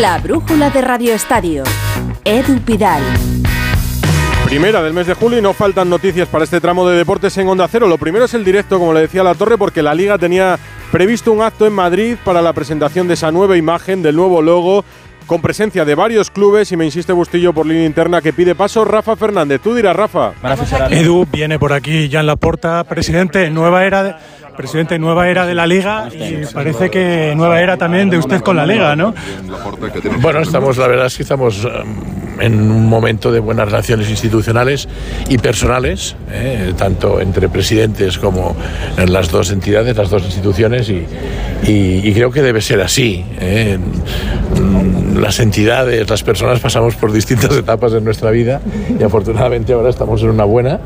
La brújula de Radio Estadio. Edu Pidal. Primera del mes de julio y no faltan noticias para este tramo de deportes en Onda Cero. Lo primero es el directo, como le decía La Torre, porque la Liga tenía previsto un acto en Madrid para la presentación de esa nueva imagen, del nuevo logo, con presencia de varios clubes y me insiste Bustillo por línea interna que pide paso Rafa Fernández. Tú dirás, Rafa. Edu viene por aquí, ya en la puerta, presidente, nueva era de presidente, nueva era de la Liga y parece que nueva era también de usted con la Liga, ¿no? Bueno, estamos, la verdad es que estamos um, en un momento de buenas relaciones institucionales y personales, eh, tanto entre presidentes como en las dos entidades, las dos instituciones, y, y- y creo que debe ser así. eh. Mm, Las entidades, las personas pasamos por distintas etapas en nuestra vida y afortunadamente ahora estamos en una buena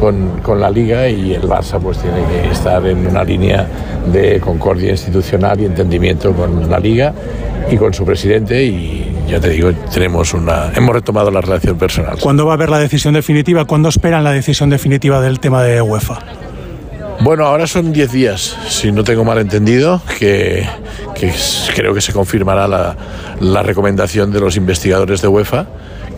con, con la Liga y el Barça pues tiene que estar en una línea de concordia institucional y entendimiento con la Liga y con su presidente y ya te digo, tenemos una, hemos retomado la relación personal. ¿Cuándo va a haber la decisión definitiva? ¿Cuándo esperan la decisión definitiva del tema de UEFA? Bueno, ahora son 10 días, si no tengo mal entendido, que, creo que se confirmará la, la recomendación de los investigadores de UEFA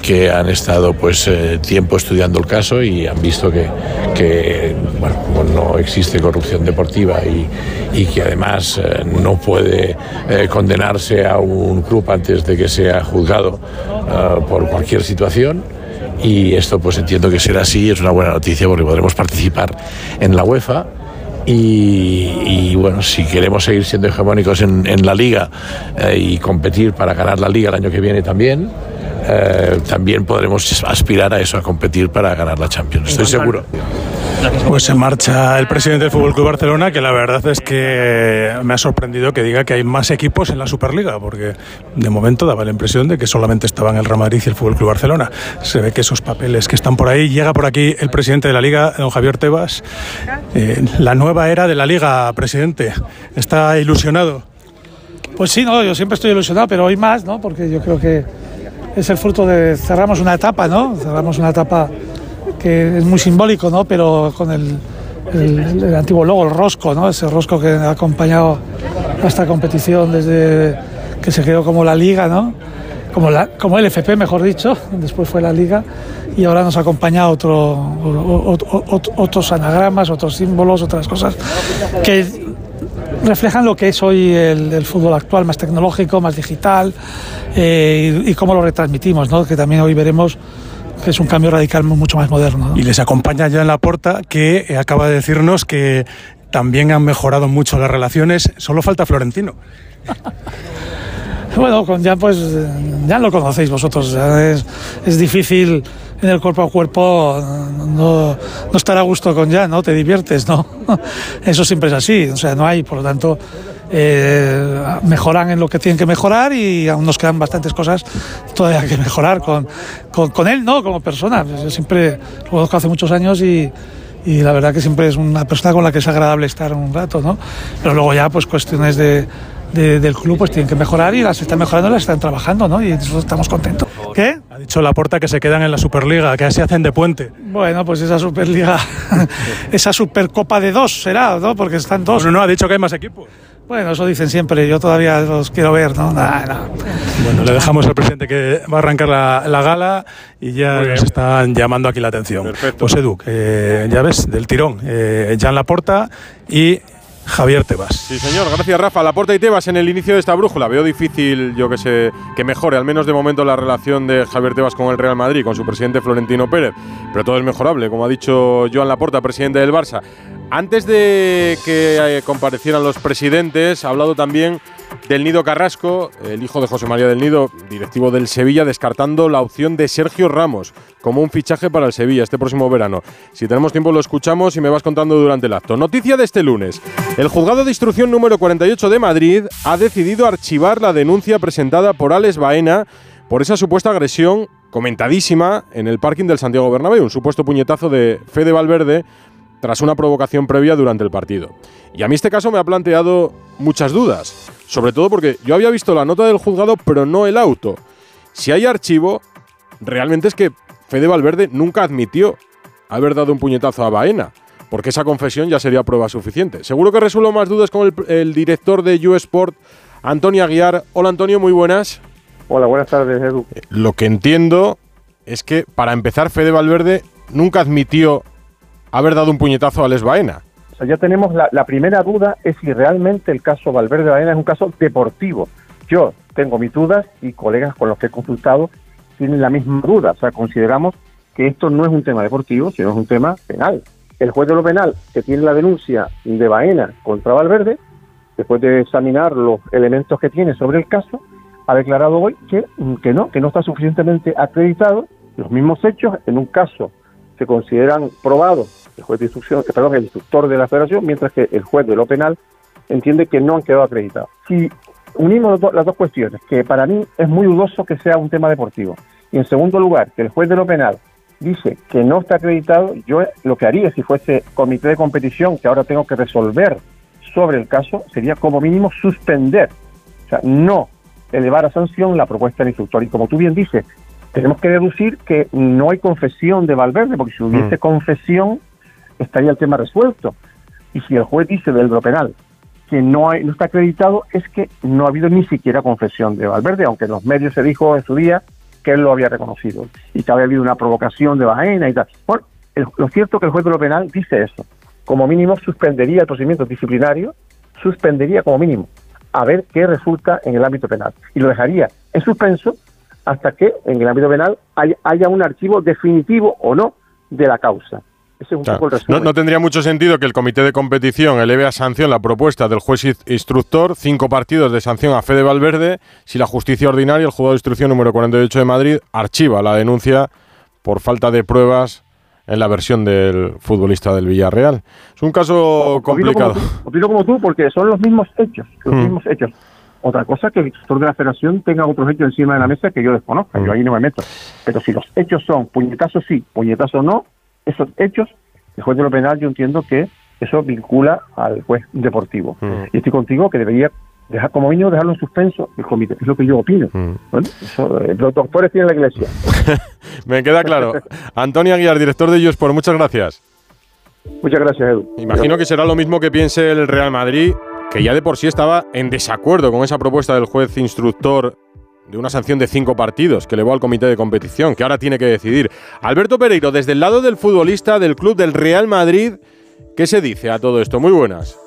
que han estado pues eh, tiempo estudiando el caso y han visto que, que, bueno, como no existe corrupción deportiva y, y que además eh, no puede eh, condenarse a un club antes de que sea juzgado eh, por cualquier situación. Y esto pues entiendo que será así, es una buena noticia porque podremos participar en la UEFA. Y, y, bueno, si queremos seguir siendo hegemónicos en, en la liga eh, y competir para ganar la liga el año que viene también, eh, también podremos aspirar a eso, a competir para ganar la Champions, estoy seguro. Pues se marcha el presidente del Fútbol Club Barcelona, que la verdad es que me ha sorprendido que diga que hay más equipos en la Superliga, porque de momento daba la impresión de que solamente estaban el Real Madrid y el Fútbol Club Barcelona. Se ve que esos papeles que están por ahí, llega por aquí el presidente de la Liga, don Javier Tebas. Eh, la nueva era de la Liga, presidente. ¿Está ilusionado? Pues sí, no, yo siempre estoy ilusionado, pero hoy más, ¿no? Porque yo creo que es el fruto de cerramos una etapa, ¿no? Cerramos una etapa que es muy simbólico, ¿no? Pero con el, antiguo logo, el rosco, ¿no? Ese rosco que ha acompañado a esta competición desde que se creó como la Liga, ¿no? Como, la, como el FP, mejor dicho, después fue la Liga, y ahora nos acompaña otro, otros anagramas, otros símbolos, otras cosas que reflejan lo que es hoy el, el fútbol actual, más tecnológico, más digital, eh, y, y cómo lo retransmitimos, ¿no? que también hoy veremos que es un cambio radical mucho más moderno. ¿no? Y les acompaña ya en la puerta que eh, acaba de decirnos que también han mejorado mucho las relaciones. Solo falta Florentino. Bueno, con Jan, pues ya lo conocéis vosotros. es difícil en el cuerpo a cuerpo no, no estar a gusto con Jan, ¿no? Te diviertes, ¿no? Eso siempre es así. O sea, no hay, por lo tanto, eh, mejoran en lo que tienen que mejorar y aún nos quedan bastantes cosas todavía que mejorar con, con, con él, ¿no? Como persona. Yo siempre lo conozco hace muchos años y y la verdad que siempre es una persona con la que es agradable estar un rato, ¿no? Pero luego ya pues cuestiones de, de- del club pues tienen que mejorar y las están mejorando, las están trabajando, ¿no? Y nosotros estamos contentos. ¿Qué? Ha dicho la puerta que se quedan en la Superliga, que se hacen de puente. Bueno, pues esa Superliga, esa Supercopa de dos será, ¿no? Porque están dos. Bueno, no, ha dicho que hay más equipos. Bueno, eso dicen siempre, yo todavía los quiero ver, ¿no? Nah, nah. Bueno, le dejamos al presidente que va a arrancar la, la gala y ya nos están llamando aquí la atención. Perfecto. Pues Edu, eh, ya ves, del tirón, eh, Jan Laporta y Javier Tebas. Sí, señor. Gracias, Rafa. Laporta y Tebas en el inicio de esta brújula. Veo difícil, yo que sé, que mejore, al menos de momento, la relación de Javier Tebas con el Real Madrid, con su presidente Florentino Pérez. Pero todo es mejorable, como ha dicho Joan Laporta, presidente del Barça. Antes de que eh, comparecieran los presidentes, ha hablado también del Nido Carrasco, el hijo de José María del Nido, directivo del Sevilla, descartando la opción de Sergio Ramos como un fichaje para el Sevilla este próximo verano. Si tenemos tiempo lo escuchamos y me vas contando durante el acto. Noticia de este lunes. El juzgado de instrucción número 48 de Madrid ha decidido archivar la denuncia presentada por Alex Baena por esa supuesta agresión comentadísima en el parking del Santiago Bernabéu, un supuesto puñetazo de Fede Valverde tras una provocación previa durante el partido. Y a mí este caso me ha planteado muchas dudas, sobre todo porque yo había visto la nota del juzgado, pero no el auto. Si hay archivo, realmente es que Fede Valverde nunca admitió haber dado un puñetazo a Baena, porque esa confesión ya sería prueba suficiente. Seguro que resuelvo más dudas con el, el director de U Sport, Antonio Aguiar. Hola Antonio, muy buenas. Hola, buenas tardes, Edu. Lo que entiendo es que, para empezar, Fede Valverde nunca admitió haber dado un puñetazo a Les Baena. O sea, ya tenemos la, la primera duda es si realmente el caso Valverde Baena es un caso deportivo. Yo tengo mis dudas y colegas con los que he consultado tienen la misma duda. O sea, consideramos que esto no es un tema deportivo, sino es un tema penal. El juez de lo penal que tiene la denuncia de Baena contra Valverde, después de examinar los elementos que tiene sobre el caso, ha declarado hoy que, que no, que no está suficientemente acreditado los mismos hechos en un caso se consideran probados el juez de instrucción, eh, perdón, el instructor de la federación, mientras que el juez de lo penal entiende que no han quedado acreditados. Si unimos las dos cuestiones, que para mí es muy dudoso que sea un tema deportivo, y en segundo lugar, que el juez de lo penal dice que no está acreditado, yo lo que haría si fuese comité de competición que ahora tengo que resolver sobre el caso sería como mínimo suspender, o sea, no elevar a sanción la propuesta del instructor. Y como tú bien dices, tenemos que deducir que no hay confesión de Valverde, porque si hubiese mm. confesión estaría el tema resuelto. Y si el juez dice del penal que no, hay, no está acreditado, es que no ha habido ni siquiera confesión de Valverde, aunque en los medios se dijo en su día que él lo había reconocido y que había habido una provocación de Baena y tal. Bueno, lo cierto es que el juez de lo penal dice eso. Como mínimo suspendería el procedimiento disciplinario, suspendería como mínimo a ver qué resulta en el ámbito penal. Y lo dejaría en suspenso hasta que en el ámbito penal haya, un archivo definitivo o no de la causa. Ese es un poco el no, no, tendría mucho sentido que el comité de competición eleve a sanción la propuesta del juez instructor, cinco partidos de sanción a Fede Valverde, si la justicia ordinaria, el juzgado de instrucción número 48 de Madrid, archiva la denuncia por falta de pruebas en la versión del futbolista del Villarreal. Es un caso complicado. Opino como, tú, porque son los mismos hechos, los mm. mismos hechos. Otra cosa que el instructor de la federación tenga otros hechos encima de la mesa que yo desconozca, yo mm. ahí no me meto. Pero si los hechos son puñetazo sí, puñetazo no, esos hechos, el juez de lo penal yo entiendo que eso vincula al juez deportivo. Mm. Y estoy contigo que debería dejar como mínimo dejarlo en suspenso el comité, es lo que yo opino. Bueno, eso, eh, los doctores tienen la iglesia. Me queda claro. Antonio Aguiar, director de ellos, por muchas gracias. Muchas gracias, Edu. Imagino que será lo mismo que piense el Real Madrid, que ya de por sí estaba en desacuerdo con esa propuesta del juez instructor de una sanción de cinco partidos que elevó al comité de competición, que ahora tiene que decidir. Alberto Pereiro, desde el lado del futbolista del club del Real Madrid, ¿qué se dice a todo esto? Muy buenas.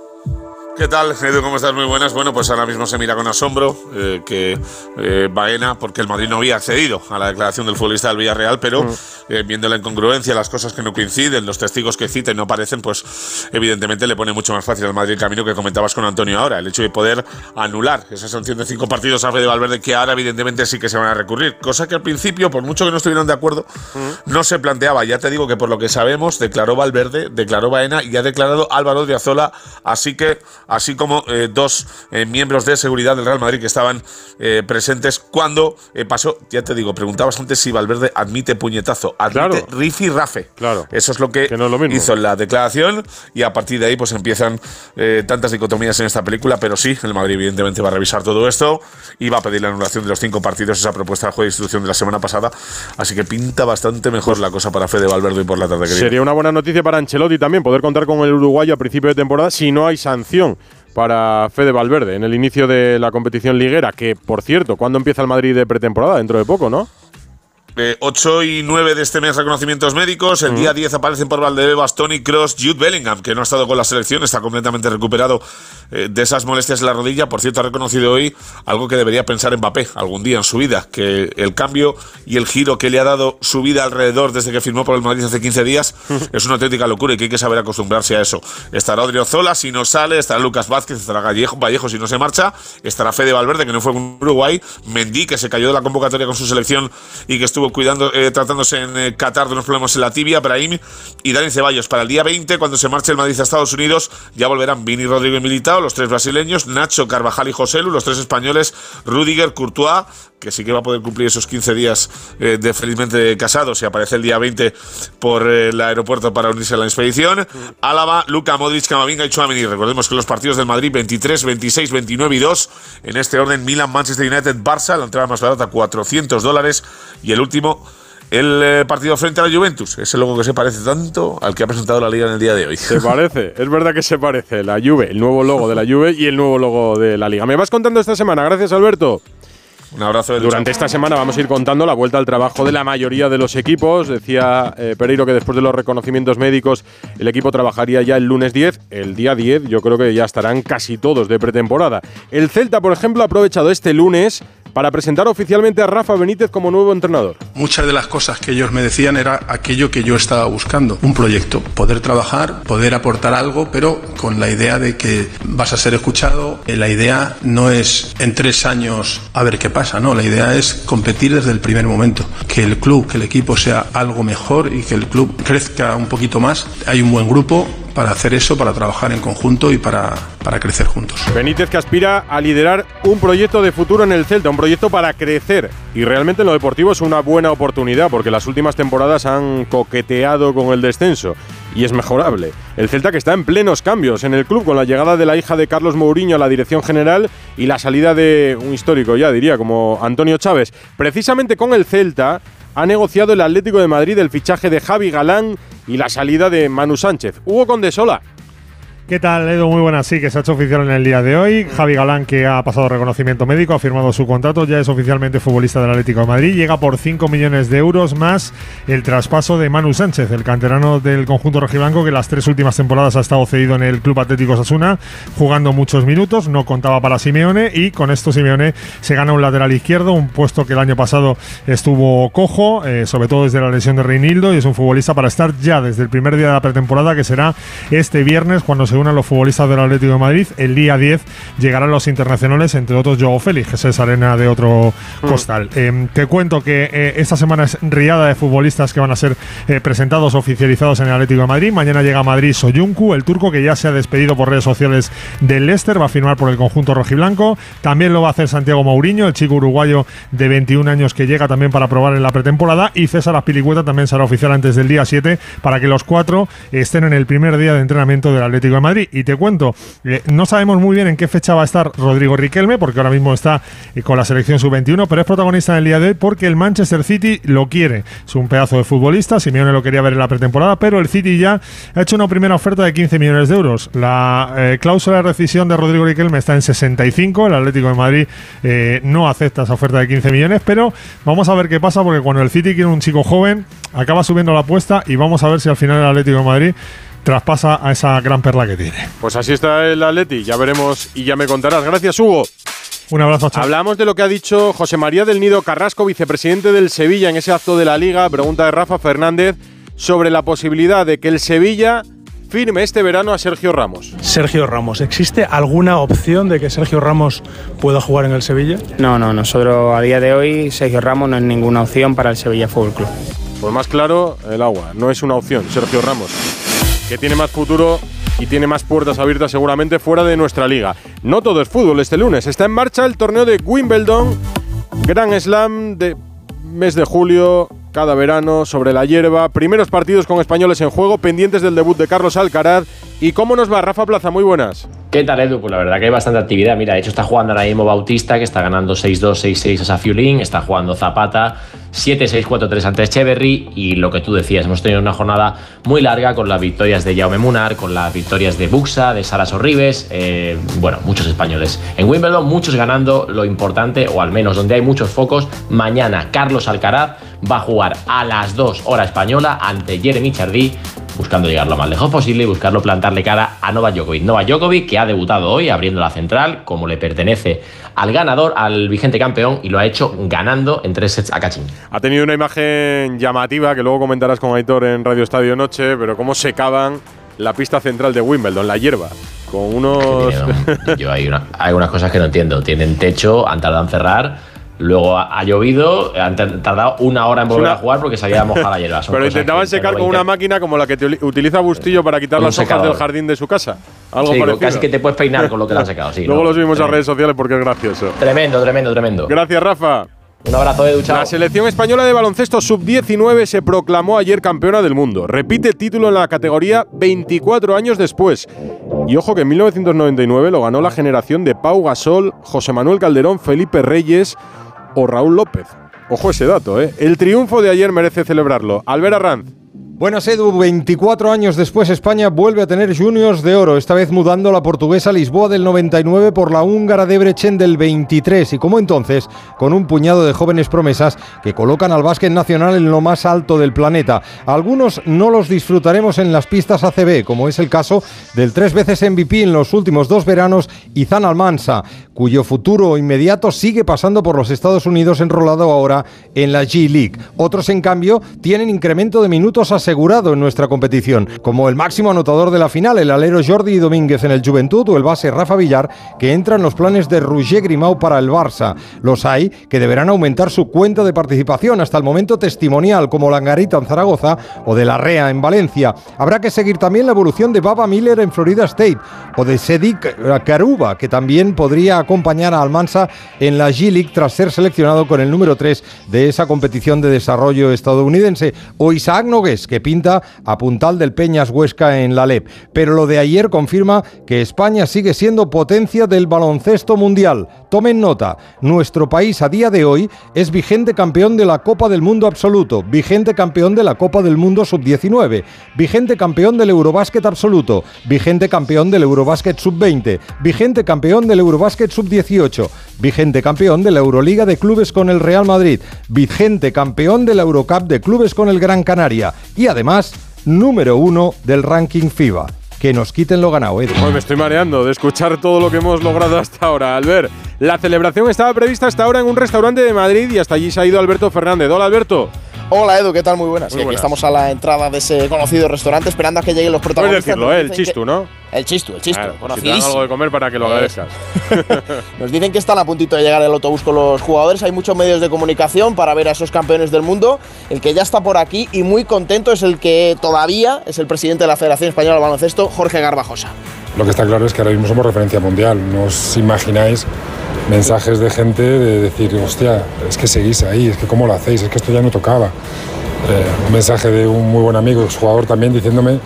¿Qué tal, Edu? ¿Cómo estás? Muy buenas. Bueno, pues ahora mismo se mira con asombro eh, que eh, Baena, porque el Madrid no había accedido a la declaración del futbolista del Villarreal, pero mm. eh, viendo la incongruencia, las cosas que no coinciden, los testigos que cita y no aparecen, pues evidentemente le pone mucho más fácil al Madrid el camino que comentabas con Antonio ahora. El hecho de poder anular esa sanción de cinco partidos a Fede Valverde, que ahora evidentemente sí que se van a recurrir. Cosa que al principio, por mucho que no estuvieran de acuerdo, mm. no se planteaba. Ya te digo que por lo que sabemos, declaró Valverde, declaró Baena y ha declarado Álvaro de Azola. Así que así como eh, dos eh, miembros de seguridad del Real Madrid que estaban eh, presentes cuando pasó, ya te digo, preguntabas antes si Valverde admite puñetazo, admite rifi rafe. Claro. Eso es lo que, hizo en la declaración y a partir de ahí pues empiezan tantas dicotomías en esta película, pero sí, el Madrid evidentemente va a revisar todo esto y va a pedir la anulación de los cinco partidos, esa propuesta del juez de instrucción de la semana pasada, así que pinta bastante mejor la cosa para Fede Valverde y por la tarde Sería una buena noticia para Ancelotti también poder contar con el uruguayo a principio de temporada si no hay sanción para Fede Valverde en el inicio de la competición liguera, que por cierto, ¿cuándo empieza el Madrid de pretemporada? Dentro de poco, ¿no? 8 y 9 de este mes reconocimientos médicos. El día 10 aparecen por Valdebebas Tony Cross, Jude Bellingham, que no ha estado con la selección, está completamente recuperado eh, de esas molestias en la rodilla. Por cierto, ha reconocido hoy algo que debería pensar Mbappé algún día en su vida, que el cambio y el giro que le ha dado su vida alrededor desde que firmó por el Madrid hace 15 días es una auténtica locura y que hay que saber acostumbrarse a eso. Estará Zola si no sale, estará Lucas Vázquez, estará Gallejo, Vallejo si no se marcha, estará Fede Valverde, que no fue con Uruguay, Mendy, que se cayó de la convocatoria con su selección y que estuvo cuidando, eh, tratándose en eh, Qatar de unos problemas en la tibia, Brahim y Dani Ceballos. Para el día 20, cuando se marche el Madrid a Estados Unidos, ya volverán Vini, Rodrigo y Militao, los tres brasileños, Nacho, Carvajal y José Lu, los tres españoles, Rudiger, Courtois, que sí que va a poder cumplir esos 15 días eh, de felizmente casados y aparece el día 20 por el aeropuerto para unirse a la expedición. Álava, Luca, Modric, Camavinga y Chouameni. Recordemos que los partidos del Madrid 23, 26, 29 y 2, en este orden Milan, Manchester United, Barça, la entrada más barata 400 dólares y el último el eh, partido frente a la Juventus. Ese logo que se parece tanto al que ha presentado la liga en el día de hoy. Se parece, es verdad que se parece. La Juve, el nuevo logo de la Juve y el nuevo logo de la liga. Me vas contando esta semana. Gracias, Alberto. Un abrazo. Durante esta semana vamos a ir contando la vuelta al trabajo de la mayoría de los equipos. Decía eh, Pereiro que después de los reconocimientos médicos el equipo trabajaría ya el lunes 10. El día 10 yo creo que ya estarán casi todos de pretemporada. El Celta, por ejemplo, ha aprovechado este lunes para presentar oficialmente a Rafa Benítez como nuevo entrenador. Muchas de las cosas que ellos me decían era aquello que yo estaba buscando, un proyecto, poder trabajar, poder aportar algo, pero con la idea de que vas a ser escuchado. Eh, La idea no es en tres años a ver qué pasa, no, la idea es competir desde el primer momento, que el club, que el equipo sea algo mejor y que el club crezca un poquito más. Hay un buen grupo para hacer eso, para trabajar en conjunto y para, para crecer juntos. Benítez que aspira a liderar un proyecto de futuro en el Celta, un proyecto para crecer. Y realmente en lo deportivo es una buena oportunidad porque las últimas temporadas han coqueteado con el descenso y es mejorable. El Celta que está en plenos cambios en el club con la llegada de la hija de Carlos Mourinho a la dirección general y la salida de un histórico ya diría como Antonio Chávez. Precisamente con el Celta ha negociado el Atlético de Madrid el fichaje de Javi Galán y la salida de Manu Sánchez. Hugo Condesola. ¿Qué tal, Edu? Muy buenas. Sí, que se ha hecho oficial en el día de hoy. Javi Galán, que ha pasado reconocimiento médico, ha firmado su contrato, ya es oficialmente futbolista del Atlético de Madrid. Llega por 5 millones de euros más el traspaso de Manu Sánchez, el canterano del conjunto rojiblanco, que las tres últimas temporadas ha estado cedido en el Club Atlético Sasuna, jugando muchos minutos, no contaba para Simeone y con esto Simeone se gana un lateral izquierdo, un puesto que el año pasado estuvo cojo, eh, sobre todo desde la lesión de Reinildo, y es un futbolista para estar ya desde el primer día de la pretemporada, que será este viernes cuando se unan los futbolistas del Atlético de Madrid. El día 10 llegarán los internacionales, entre otros Joao Félix, que es arena de otro costal. Eh, te cuento que eh, esta semana es riada de futbolistas que van a ser eh, presentados, oficializados en el Atlético de Madrid. Mañana llega a Madrid Soyuncu, el turco que ya se ha despedido por redes sociales del Leicester, va a firmar por el conjunto rojiblanco. También lo va a hacer Santiago Mourinho, el chico uruguayo de 21 años que llega también para probar en la pretemporada. Y César Azpilicueta también será oficial antes del día 7 para que los cuatro estén en el primer día de entrenamiento del Atlético de Madrid. Y te cuento, eh, no sabemos muy bien en qué fecha va a estar Rodrigo Riquelme, porque ahora mismo está eh, con la selección sub-21, pero es protagonista en el día de hoy porque el Manchester City lo quiere. Es un pedazo de futbolista, Simeone lo quería ver en la pretemporada, pero el City ya ha hecho una primera oferta de 15 millones de euros. La eh, cláusula de rescisión de Rodrigo Riquelme está en 65, el Atlético de Madrid no acepta esa oferta de 15 millones, pero vamos a ver qué pasa, porque cuando el City quiere un chico joven, acaba subiendo la apuesta y vamos a ver si al final el Atlético de Madrid traspasa a esa gran perla que tiene. Pues así está el Atleti, ya veremos y ya me contarás. Gracias, Hugo. Un abrazo, chao. Hablamos de lo que ha dicho José María del Nido Carrasco, vicepresidente del Sevilla, en ese acto de la Liga. Pregunta de Rafa Fernández sobre la posibilidad de que el Sevilla firme este verano a Sergio Ramos. Sergio Ramos, ¿existe alguna opción de que Sergio Ramos pueda jugar en el Sevilla? No, no, nosotros a día de hoy Sergio Ramos no es ninguna opción para el Sevilla Fútbol Club. Pues más claro, el agua. No es una opción, Sergio Ramos. Que tiene más futuro y tiene más puertas abiertas seguramente fuera de nuestra liga. No todo es fútbol este lunes. Está en marcha el torneo de Wimbledon, Gran Slam de mes de julio, cada verano, sobre la hierba. Primeros partidos con españoles en juego, pendientes del debut de Carlos Alcaraz. ¿Y cómo nos va Rafa Plaza? Muy buenas. ¿Qué tal, Edu? Pues la verdad que hay bastante actividad. Mira, de hecho está jugando ahora Bautista, que está ganando 6-2, 6-6 a Safiulín. Está jugando Zapata, 7-6, 4-3 ante Echeverry. Y lo que tú decías, hemos tenido una jornada muy larga con las victorias de Jaume Munar, con las victorias de Buxa, de Sara Sorribes. Eh, bueno, muchos españoles. En Wimbledon, muchos ganando lo importante, o al menos donde hay muchos focos. Mañana, Carlos Alcaraz va a jugar a las 2 hora española ante Jeremy Chardí buscando llegar lo más lejos posible y buscarlo plantarle cara a Novak Djokovic. Novak Djokovic que ha debutado hoy abriendo la central como le pertenece al ganador, al vigente campeón y lo ha hecho ganando en tres sets a Kachin. Ha tenido una imagen llamativa que luego comentarás con Aitor en Radio Estadio Noche, pero cómo secaban la pista central de Wimbledon, la hierba, con unos... Yo hay, una, hay unas cosas que no entiendo. Tienen techo, han tardado en cerrar. Luego ha, ha llovido, han tardado una hora en volver una- a jugar porque se había mojado la hierba. Son Pero intentaban secar con una máquina como la que te utiliza Bustillo para quitar las hojas secador. del jardín de su casa. Algo Sí, parecido. casi que te puedes peinar con lo que le han secado. Sí, Luego no, lo subimos a tremendo. redes sociales porque es gracioso. Tremendo, tremendo, tremendo. Gracias, Rafa. Un abrazo, Edu, chao. La selección española de baloncesto sub-19 se proclamó ayer campeona del mundo. Repite título en la categoría 24 años después. Y ojo que en 1999 lo ganó la generación de Pau Gasol, José Manuel Calderón, Felipe Reyes o Raúl López. Ojo ese dato, ¿eh? El triunfo de ayer merece celebrarlo. Albert Arranz. Buenas Edu, 24 años después España vuelve a tener juniors de oro, esta vez mudando la portuguesa Lisboa del 99 por la húngara Debrecen del 23 y como entonces con un puñado de jóvenes promesas que colocan al básquet nacional en lo más alto del planeta. Algunos no los disfrutaremos en las pistas ACB, como es el caso del tres veces MVP en los últimos dos veranos Izan Almansa, cuyo futuro inmediato sigue pasando por los Estados Unidos enrolado ahora en la G League. Otros en cambio tienen incremento de minutos a asegurado en nuestra competición, como el máximo anotador de la final, el alero Jordi Domínguez en el Juventud o el base Rafa Villar, que entra en los planes de Roger Grimau para el Barça. Los hay que deberán aumentar su cuenta de participación hasta el momento testimonial, como Langarita en Zaragoza o de La Rea en Valencia. Habrá que seguir también la evolución de Baba Miller en Florida State o de Sedik Karuba, que también podría acompañar a Almansa en la G-League tras ser seleccionado con el número 3 de esa competición de desarrollo estadounidense, o Isaac Nogues, que pinta a puntal del Peñas Huesca en la LEP. Pero lo de ayer confirma que España sigue siendo potencia del baloncesto mundial. Tomen nota, nuestro país a día de hoy es vigente campeón de la Copa del Mundo absoluto, vigente campeón de la Copa del Mundo sub-19, vigente campeón del Eurobásquet absoluto, vigente campeón del Eurobásquet sub-20, vigente campeón del Eurobásquet sub-18, vigente campeón de la Euroliga de clubes con el Real Madrid, vigente campeón de la Eurocup de clubes con el Gran Canaria y además número uno del ranking FIBA. Que nos quiten lo ganado, Edu. Me estoy mareando de escuchar todo lo que hemos logrado hasta ahora. Albert, la celebración estaba prevista hasta ahora en un restaurante de Madrid y hasta allí se ha ido Alberto Fernández. Hola, Alberto. Hola Edu, ¿qué tal? Muy buenas. Muy aquí estamos a la entrada de ese conocido restaurante esperando a que lleguen los Puedes protagonistas. decirlo, Nos ¿eh? el dicen chistu, que- ¿no? El chistu, el chistu, Claro, si te dan conocidísimo. algo de comer para que lo agradezcas. Nos dicen que están a puntito de llegar el autobús con los jugadores. Hay muchos medios de comunicación para ver a esos campeones del mundo. El que ya está por aquí y muy contento es el que todavía es el presidente de la Federación Española de Baloncesto, Jorge Garbajosa. Lo que está claro es que ahora mismo somos referencia mundial. No os imagináis mensajes de gente de decir, hostia, es que seguís ahí, es que cómo lo hacéis, es que esto ya no tocaba. Eh, un mensaje de un muy buen amigo, jugador también, diciéndome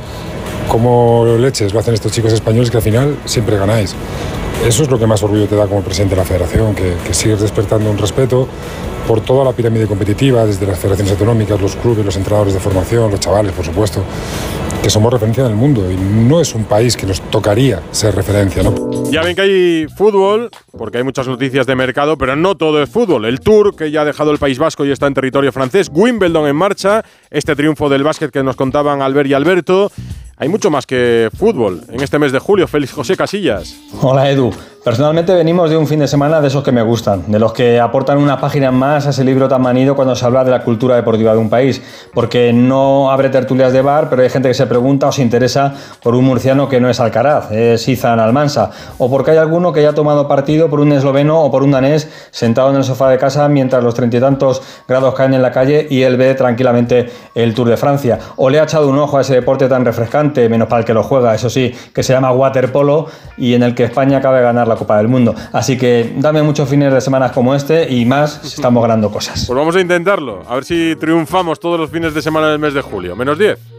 cómo leches lo hacen estos chicos españoles que al final siempre ganáis. Eso es lo que más orgullo te da como presidente de la federación, que, sigues despertando un respeto por toda la pirámide competitiva, desde las federaciones autonómicas, los clubes, los entrenadores de formación, los chavales, por supuesto, que somos referencia en el mundo y no es un país que nos tocaría ser referencia, ¿no? Ya ven que hay fútbol, porque hay muchas noticias de mercado, pero no todo es fútbol. El Tour, que ya ha dejado el País Vasco y está en territorio francés. Wimbledon en marcha. Este triunfo del básquet que nos contaban Albert y Alberto. Hay mucho más que fútbol en este mes de julio. Félix José Casillas. Hola Edu. Personalmente venimos de un fin de semana de esos que me gustan, de los que aportan una página más a ese libro tan manido cuando se habla de la cultura deportiva de un país, porque no abre tertulias de bar, pero hay gente que se pregunta o se interesa por un murciano que no es Alcaraz, es Izan Almansa, o porque hay alguno que ya ha tomado partido por un esloveno o por un danés sentado en el sofá de casa mientras los treinta y tantos grados caen en la calle y él ve tranquilamente el Tour de Francia, o le ha echado un ojo a ese deporte tan refrescante, menos para el que lo juega, eso sí, que se llama waterpolo y en el que España acaba de ganar la Copa del Mundo. Así que dame muchos fines de semana como este y más si estamos ganando cosas. Pues vamos a intentarlo. A ver si triunfamos todos los fines de semana del mes de julio. Menos 10.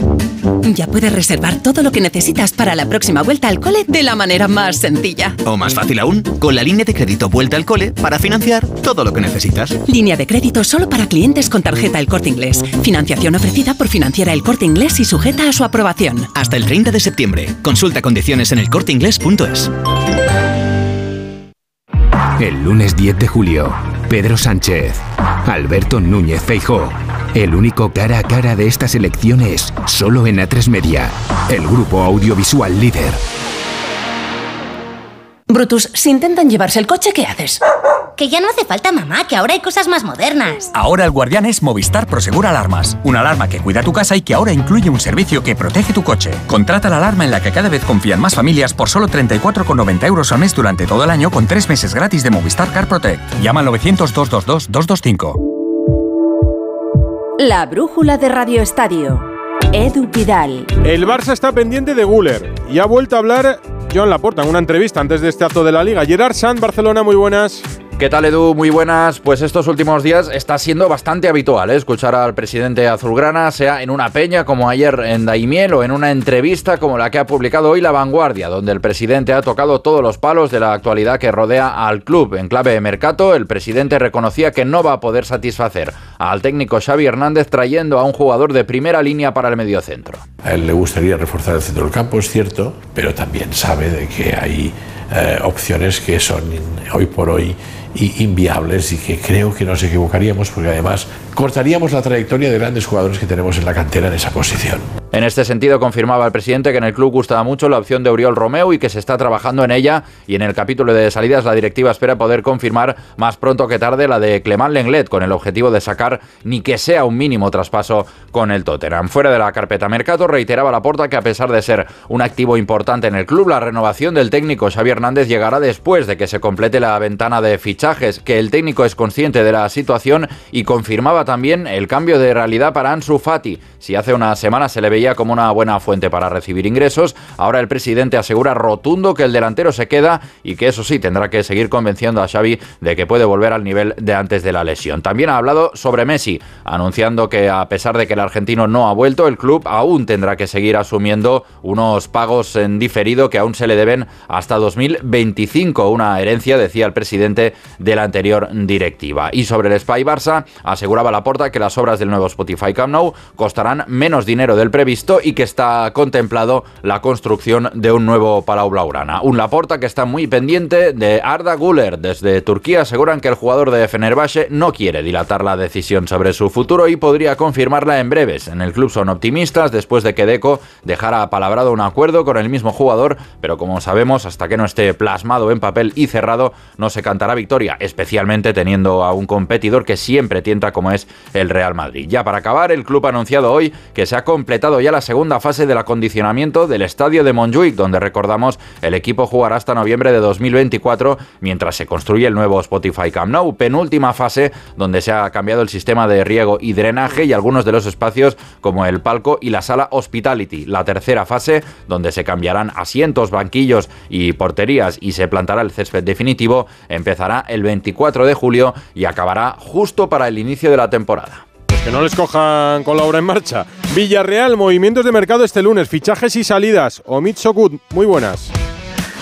Ya puedes reservar todo lo que necesitas para la próxima vuelta al cole de la manera más sencilla. O más fácil aún, con la línea de crédito Vuelta al Cole para financiar todo lo que necesitas. Línea de crédito solo para clientes con tarjeta El Corte Inglés. Financiación ofrecida por Financiera El Corte Inglés y sujeta a su aprobación. Hasta el 30 de septiembre. Consulta condiciones en elcorteinglés.es. El lunes 10 de julio, Pedro Sánchez, Alberto Núñez Feijó. El único cara a cara de estas elecciones, solo en A3 Media, el grupo audiovisual líder. Brutus, si intentan llevarse el coche, ¿qué haces? Que ya no hace falta, mamá, que ahora hay cosas más modernas. Ahora el guardián es Movistar Prosegur Alarmas. Una alarma que cuida tu casa y que ahora incluye un servicio que protege tu coche. Contrata la alarma en la que cada vez confían más familias por solo 34,90 euros al mes durante todo el año con tres meses gratis de Movistar Car Protect. Llama al 900-222-225. La brújula de Radio Estadio. Edu Pidal. El Barça está pendiente de Guller y ha vuelto a hablar Joan Laporta en una entrevista antes de este acto de la Liga. Gerard Sanz, Barcelona, muy buenas. ¿Qué tal Edu? Muy buenas. Pues estos últimos días está siendo bastante habitual ¿eh? escuchar al presidente azulgrana, sea en una peña como ayer en Daimiel o en una entrevista como la que ha publicado hoy La Vanguardia, donde el presidente ha tocado todos los palos de la actualidad que rodea al club. En clave de mercado, el presidente reconocía que no va a poder satisfacer al técnico Xavi Hernández trayendo a un jugador de primera línea para el mediocentro. A él le gustaría reforzar el centro del campo, es cierto, pero también sabe de que hay eh, opciones que son hoy por hoy inviables y que creo que nos equivocaríamos porque además cortaríamos la trayectoria de grandes jugadores que tenemos en la cantera en esa posición. En este sentido, confirmaba el presidente que en el club gustaba mucho la opción de Oriol Romeo y que se está trabajando en ella. Y en el capítulo de salidas, la directiva espera poder confirmar más pronto que tarde la de Clement Lenglet, con el objetivo de sacar ni que sea un mínimo traspaso con el Tottenham. Fuera de la carpeta Mercado, reiteraba la porta que a pesar de ser un activo importante en el club, la renovación del técnico Xavi Hernández llegará después de que se complete la ventana de fichajes, que el técnico es consciente de la situación y confirmaba también el cambio de realidad para Ansu Fati. Si hace unas semanas se le veía como una buena fuente para recibir ingresos. Ahora el presidente asegura rotundo que el delantero se queda y que eso sí tendrá que seguir convenciendo a Xavi de que puede volver al nivel de antes de la lesión. También ha hablado sobre Messi, anunciando que a pesar de que el argentino no ha vuelto, el club aún tendrá que seguir asumiendo unos pagos en diferido que aún se le deben hasta 2025, una herencia, decía el presidente de la anterior directiva. Y sobre el Spy Barça, aseguraba la porta que las obras del nuevo Spotify Camp Nou costarán menos dinero del previsto y que está contemplado la construcción de un nuevo Palau Blaugrana. Un Laporta que está muy pendiente de Arda Güler. Desde Turquía aseguran que el jugador de Fenerbahce no quiere dilatar la decisión sobre su futuro y podría confirmarla en breves. En el club son optimistas después de que Deco dejara palabrado un acuerdo con el mismo jugador, pero como sabemos, hasta que no esté plasmado en papel y cerrado, no se cantará victoria, especialmente teniendo a un competidor que siempre tienta como es el Real Madrid. Ya para acabar, el club ha anunciado hoy que se ha completado ya la segunda fase del acondicionamiento del estadio de Montjuic, donde recordamos el equipo jugará hasta noviembre de 2024 mientras se construye el nuevo Spotify Camp Nou. Penúltima fase donde se ha cambiado el sistema de riego y drenaje y algunos de los espacios como el palco y la sala Hospitality. La tercera fase donde se cambiarán asientos, banquillos y porterías y se plantará el césped definitivo empezará el 24 de julio y acabará justo para el inicio de la temporada que no les cojan con la obra en marcha. Villarreal, movimientos de mercado este lunes, fichajes y salidas. Omid Sokut, muy buenas.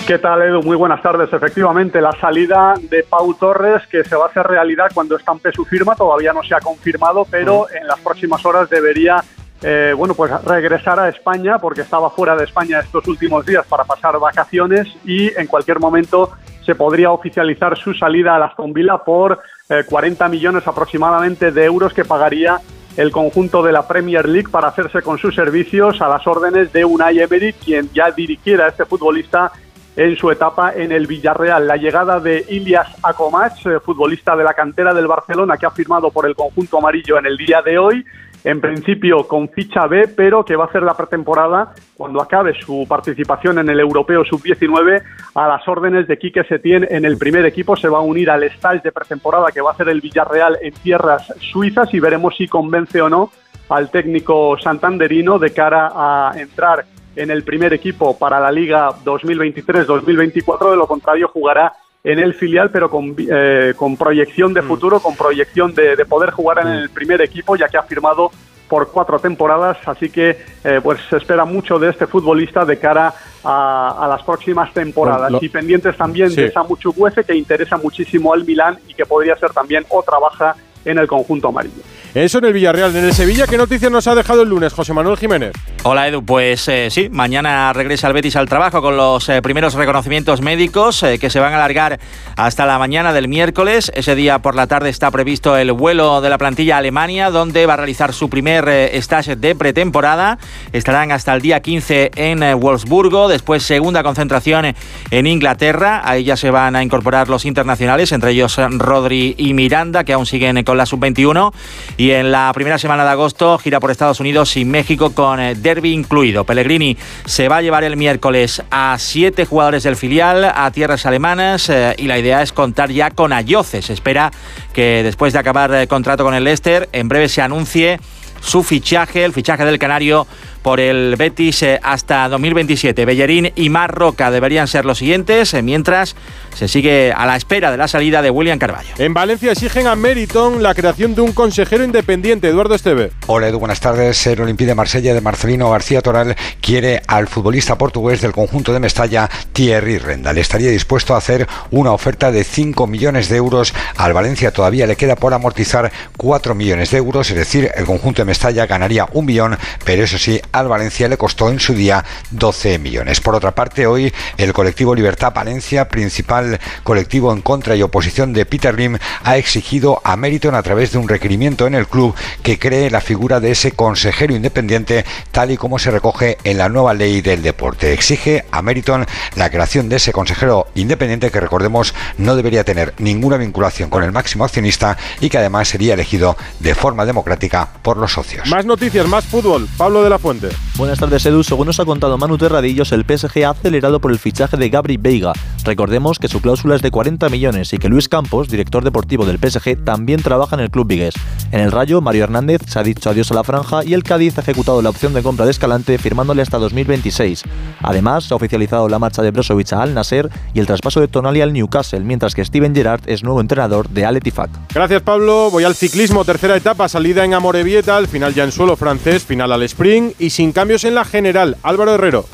¿Qué tal, Edu? Muy buenas tardes. Efectivamente, la salida de Pau Torres, que se va a hacer realidad cuando estampe su firma, todavía no se ha confirmado, pero en las próximas horas debería eh, bueno, pues regresar a España porque estaba fuera de España estos últimos días para pasar vacaciones y en cualquier momento se podría oficializar su salida a la Aston por 40 eh, millones aproximadamente de euros que pagaría el conjunto de la Premier League para hacerse con sus servicios a las órdenes de Unai Emery, quien ya dirigiera a este futbolista en su etapa en el Villarreal. La llegada de Ilias Akomach, eh, futbolista de la cantera del Barcelona, que ha firmado por el conjunto amarillo en el día de hoy, en principio con ficha B, pero que va a hacer la pretemporada cuando acabe su participación en el Europeo Sub-19 a las órdenes de Quique Setién en el primer equipo. Se va a unir al stage de pretemporada que va a hacer el Villarreal en tierras suizas y veremos si convence o no al técnico santanderino de cara a entrar en el primer equipo para la Liga 2023-2024. De lo contrario, jugará en el filial, pero con, eh, con proyección de mm. futuro, con proyección de, de, poder jugar en mm. el primer equipo, ya que ha firmado por cuatro temporadas, así que eh, pues se espera mucho de este futbolista de cara a, las próximas temporadas. y pendientes también de Samu Chukwueze, que interesa muchísimo al Milán y que podría ser también otra baja en el conjunto amarillo. Eso en el Villarreal. En el Sevilla, ¿qué noticias nos ha dejado el lunes, José Manuel Jiménez? Hola Edu, pues eh, sí, mañana regresa el Betis al trabajo con los eh, primeros reconocimientos médicos eh, que se van a alargar hasta la mañana del miércoles. Ese día por la tarde está previsto el vuelo de la plantilla a Alemania, donde va a realizar su primer stage de pretemporada. Estarán hasta el día 15 en Wolfsburgo, después segunda concentración en Inglaterra. Ahí ya se van a incorporar los internacionales, entre ellos Rodri y Miranda, que aún siguen con la sub-21. Y en la primera semana de agosto gira por Estados Unidos y México con eh, derby incluido. Pellegrini se va a llevar el miércoles a siete jugadores del filial a tierras alemanas eh, y la idea es contar ya con Ayoce. Se espera que después de acabar el contrato con el Leicester, en breve se anuncie su fichaje, el fichaje del Canario por el Betis eh, hasta 2027. Bellerín y Mar Roca deberían ser los siguientes, eh, mientras se sigue a la espera de la salida de William Carballo. En Valencia exigen a Meriton la creación de un consejero independiente. Eduardo Esteve. Hola Edu, buenas tardes. El Olympique de Marsella de Marcelino García Toral quiere al futbolista portugués del conjunto de Mestalla, Thierry Rendal. Estaría dispuesto a hacer una oferta de 5 millones de euros. Al Valencia todavía le queda por amortizar 4 millones de euros, es decir, el conjunto de Mestalla ganaría un millón, pero eso sí, al Valencia le costó en su día 12 millones. Por otra parte, hoy el colectivo Libertad Valencia, principal colectivo en contra y oposición de Peter Lim, ha exigido a Meriton a través de un requerimiento en el club que cree la figura de ese consejero independiente tal y como se recoge en la nueva ley del deporte. Exige a Meriton la creación de ese consejero independiente que recordemos no debería tener ninguna vinculación con el máximo accionista y que además sería elegido de forma democrática por los socios. Más noticias, más fútbol. Pablo de la Fuente. Buenas tardes, Edu. Según nos ha contado Manu Terradillos, el PSG ha acelerado por el fichaje de Gabri Veiga. Recordemos que su cláusula es de 40 millones y que Luis Campos, director deportivo del PSG, también trabaja en el club vigués. En el Rayo, Mario Hernández se ha dicho adiós a la franja y el Cádiz ha ejecutado la opción de compra de Escalante firmándole hasta 2026. Además, se ha oficializado la marcha de Brozovic a Al Nasser y el traspaso de Tonali al Newcastle, mientras que Steven Gerrard es nuevo entrenador de Al Ettifaq. Gracias, Pablo. Voy al ciclismo, tercera etapa, salida en Amorebieta, al final ya en suelo francés, final al sprint y sin cambios en la general. Álvaro Herrero.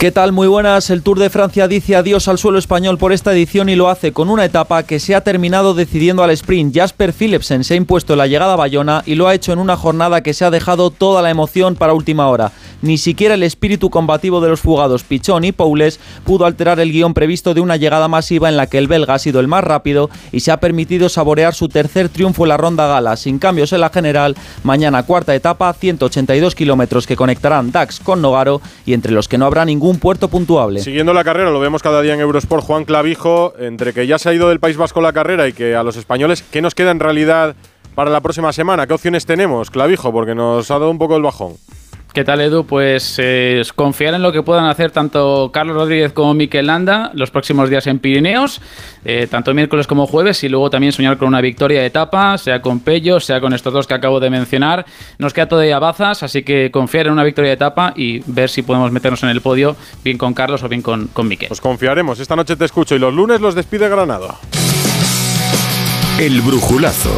¿Qué tal? Muy buenas. El Tour de Francia dice adiós al suelo español por esta edición y lo hace con una etapa que se ha terminado decidiendo al sprint. Jasper Philipsen se ha impuesto la llegada a Bayona y lo ha hecho en una jornada que se ha dejado toda la emoción para última hora. Ni siquiera el espíritu combativo de los fugados Pichón y Poules pudo alterar el guion previsto de una llegada masiva en la que el belga ha sido el más rápido y se ha permitido saborear su tercer triunfo en la ronda gala, sin cambios en la general. Mañana cuarta etapa, 182 kilómetros que conectarán Dax con Nogaro y entre los que no habrá ningún puerto puntuable. Siguiendo la carrera, lo vemos cada día en Eurosport, Juan Clavijo, entre que ya se ha ido del País Vasco la carrera y que a los españoles, ¿qué nos queda en realidad para la próxima semana? ¿Qué opciones tenemos, Clavijo? Porque nos ha dado un poco el bajón. ¿Qué tal, Edu? Pues eh, confiar en lo que puedan hacer tanto Carlos Rodríguez como Miquel Landa los próximos días en Pirineos, eh, tanto miércoles como jueves, y luego también soñar con una victoria de etapa, sea con Pello, sea con estos dos que acabo de mencionar. Nos queda todavía bazas, así que confiar en una victoria de etapa y ver si podemos meternos en el podio, bien con Carlos o bien con, con Miquel. Pues confiaremos. Esta noche te escucho y los lunes los despide Granada. El brujulazo.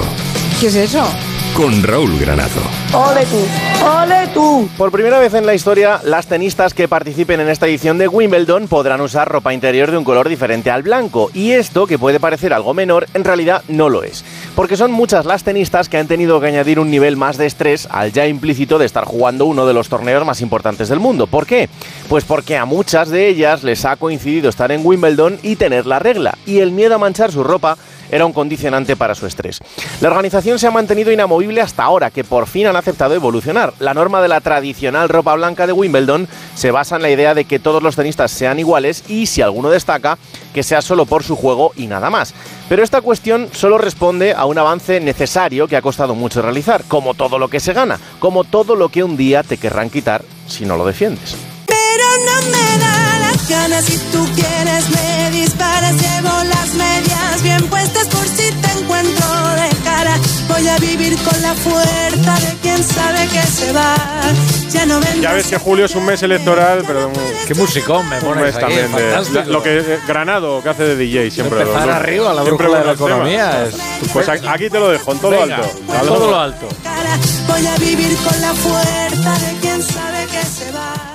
¿Qué es eso? Con Raúl Granado. ¡Ole tú! ¡Ole tú! Por primera vez en la historia, las tenistas que participen en esta edición de Wimbledon podrán usar ropa interior de un color diferente al blanco. Y esto, que puede parecer algo menor, en realidad no lo es. Porque son muchas las tenistas que han tenido que añadir un nivel más de estrés al ya implícito de estar jugando uno de los torneos más importantes del mundo. ¿Por qué? Pues porque a muchas de ellas les ha coincidido estar en Wimbledon y tener la regla. Y el miedo a manchar su ropa era un condicionante para su estrés. La organización se ha mantenido inamovible hasta ahora, que por fin han aceptado evolucionar. La norma de la tradicional ropa blanca de Wimbledon se basa en la idea de que todos los tenistas sean iguales y si alguno destaca, que sea solo por su juego y nada más. Pero esta cuestión solo responde a un avance necesario que ha costado mucho realizar, como todo lo que se gana, como todo lo que un día te querrán quitar si no lo defiendes. No me da las ganas si tú quieres me disparas llevo las medias bien puestas por si te encuentro de cara voy a vivir con la fuerza de quien sabe que se va ya no Ya ves que julio es un mes electoral, pero Qué musicón me un pones mes ahí, también de lo que eh, Granado que hace de DJ siempre. Empezar los- arriba, la siempre brújula de la economía temas. Pues aquí- aquí te lo dejo, en todo Venga, alto. en todo lo alto. voy a vivir con la fuerza de quien sabe que se va